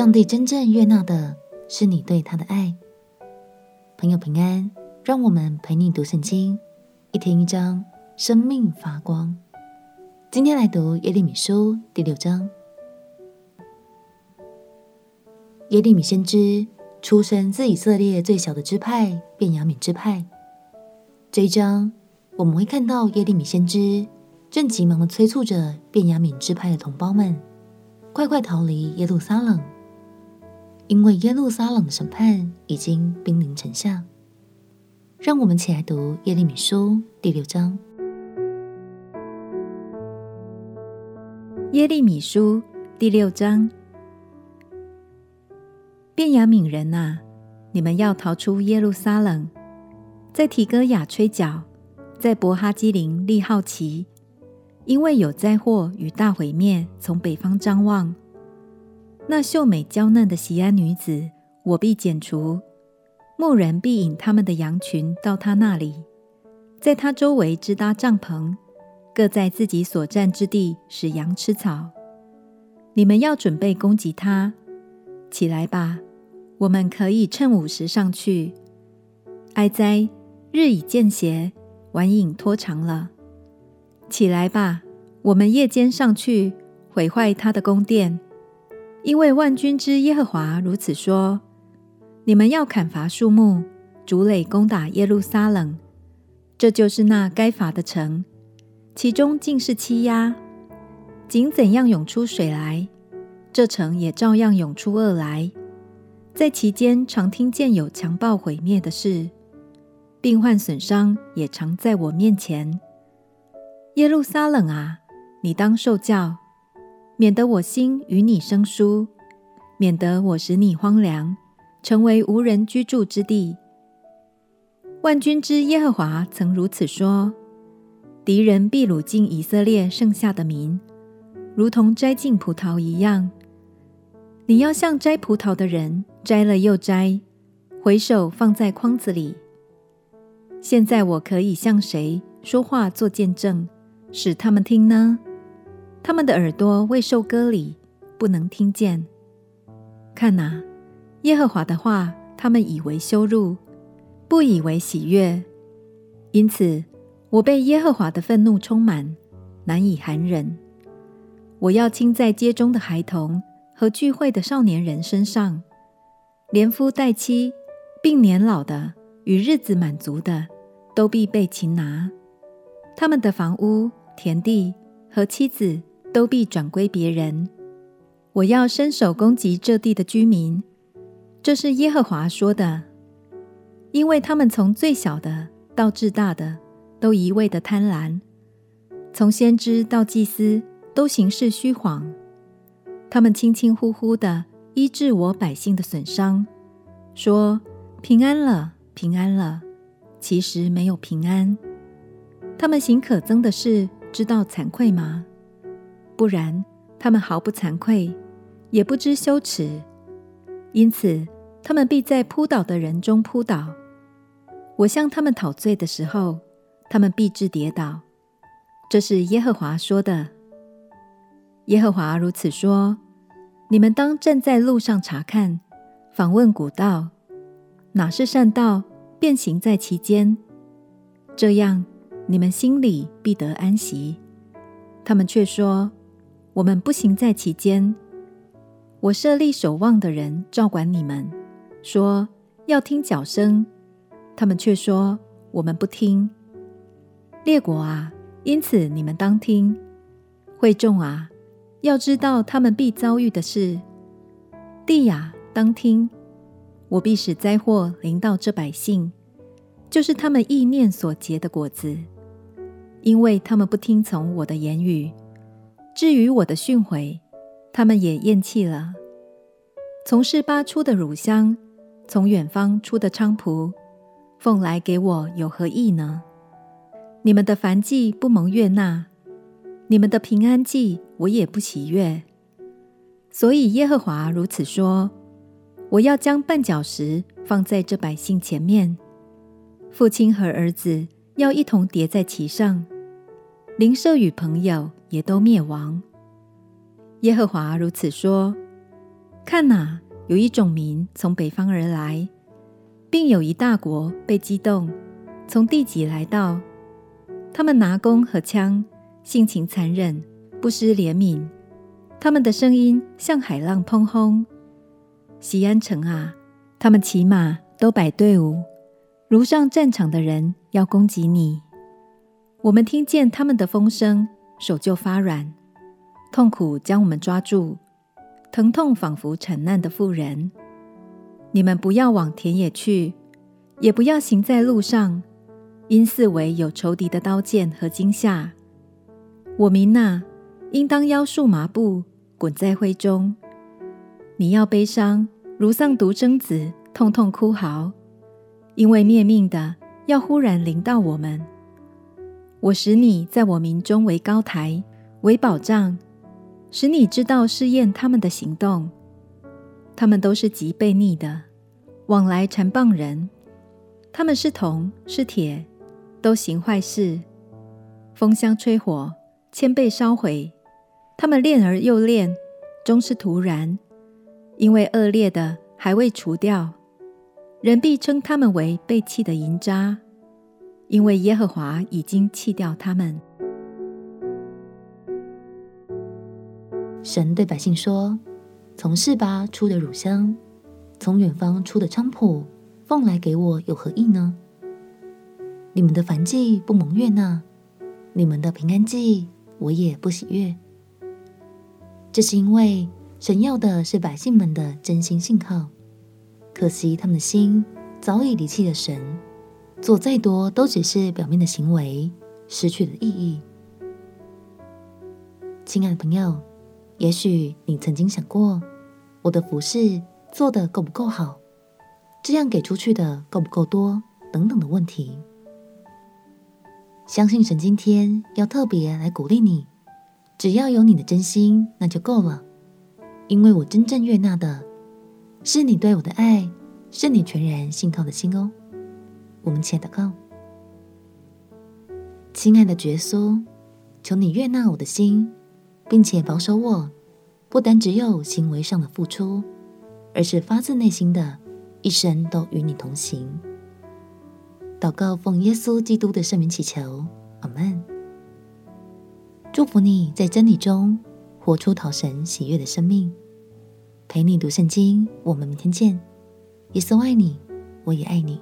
上帝真正悦纳的是你对他的爱。朋友平安，让我们陪你读圣经，一天一章，生命发光。今天来读耶利米书第六章。耶利米先知出生自以色列最小的支派便雅悯支派。这一章我们会看到耶利米先知正急忙地催促着便雅悯支派的同胞们，快快逃离耶路撒冷。因为耶路撒冷的审判已经兵临城下，让我们起来读耶利米书第六章。耶利米书第六章：便雅悯人啊，你们要逃出耶路撒冷，在提哥亚吹角，在伯哈基林立号旗，因为有灾祸与大毁灭从北方张望。那秀美娇嫩的西安女子，我必剪除；牧人必引他们的羊群到她那里，在她周围支搭帐篷，各在自己所占之地使羊吃草。你们要准备攻击他，起来吧！我们可以趁午时上去。哀哉！日已渐斜，晚影拖长了。起来吧！我们夜间上去，毁坏他的宫殿。因为万军之耶和华如此说：你们要砍伐树木，筑垒攻打耶路撒冷，这就是那该伐的城，其中尽是欺压。井怎样涌出水来，这城也照样涌出恶来。在其间常听见有强暴毁灭的事，病患损伤也常在我面前。耶路撒冷啊，你当受教。免得我心与你生疏，免得我使你荒凉，成为无人居住之地。万军之耶和华曾如此说：敌人必掳尽以色列剩下的民，如同摘尽葡萄一样。你要像摘葡萄的人，摘了又摘，回首放在筐子里。现在我可以向谁说话做见证，使他们听呢？他们的耳朵未受割礼，不能听见。看哪，耶和华的话，他们以为羞辱，不以为喜悦。因此，我被耶和华的愤怒充满，难以含忍。我要倾在街中的孩童和聚会的少年人身上，连夫带妻，并年老的与日子满足的，都必被擒拿。他们的房屋、田地和妻子。都必转归别人。我要伸手攻击这地的居民，这是耶和华说的。因为他们从最小的到至大的，都一味的贪婪；从先知到祭司，都行事虚谎。他们轻轻呼呼的医治我百姓的损伤，说平安了，平安了，其实没有平安。他们行可憎的事，知道惭愧吗？不然，他们毫不惭愧，也不知羞耻，因此他们必在扑倒的人中扑倒。我向他们讨罪的时候，他们必致跌倒。这是耶和华说的。耶和华如此说：你们当站在路上查看，访问古道，哪是善道，便行在其间。这样，你们心里必得安息。他们却说。我们不行在其间。我设立守望的人照管你们，说要听角声，他们却说我们不听。列国啊，因此你们当听；会众啊，要知道他们必遭遇的事。地呀，当听，我必使灾祸临到这百姓，就是他们意念所结的果子，因为他们不听从我的言语。至于我的训诲，他们也厌弃了。从示巴出的乳香，从远方出的菖蒲，奉来给我有何益呢？你们的燔祭不蒙悦纳，你们的平安祭我也不喜悦。所以耶和华如此说：我要将绊脚石放在这百姓前面，父亲和儿子要一同叠在其上。邻舍与朋友也都灭亡。耶和华如此说：看哪，有一种民从北方而来，并有一大国被激动，从地极来到。他们拿弓和枪，性情残忍，不施怜悯。他们的声音像海浪砰轰。西安城啊，他们骑马都摆队伍，如上战场的人要攻击你。我们听见他们的风声，手就发软，痛苦将我们抓住，疼痛仿佛产难的妇人。你们不要往田野去，也不要行在路上。因四围有仇敌的刀剑和惊吓，我民哪，应当腰束麻布，滚在灰中。你要悲伤，如丧独生子，痛痛哭嚎，因为灭命的要忽然临到我们。我使你在我民中为高台，为保障，使你知道试验他们的行动。他们都是极悖逆的，往来缠棒人。他们是铜，是铁。都行坏事，风箱吹火，铅被烧毁。他们炼而又炼，终是徒然。因为恶劣的还未除掉，人必称他们为被弃的银渣。因为耶和华已经弃掉他们。神对百姓说：“从示巴出的乳香，从远方出的菖蒲，奉来给我有何益呢？”你们的凡祭不蒙悦纳，你们的平安祭我也不喜悦。这是因为神要的是百姓们的真心信靠，可惜他们的心早已离弃了神，做再多都只是表面的行为，失去了意义。亲爱的朋友，也许你曾经想过，我的服事做得够不够好，这样给出去的够不够多，等等的问题。相信神今天要特别来鼓励你，只要有你的真心，那就够了。因为我真正悦纳的，是你对我的爱，是你全然信靠的心哦。我们且祷告，亲爱的耶稣，求你悦纳我的心，并且保守我，不单只有行为上的付出，而是发自内心的，一生都与你同行。祷告奉耶稣基督的圣名祈求，阿门。祝福你在真理中活出讨神喜悦的生命。陪你读圣经，我们明天见。耶稣爱你，我也爱你。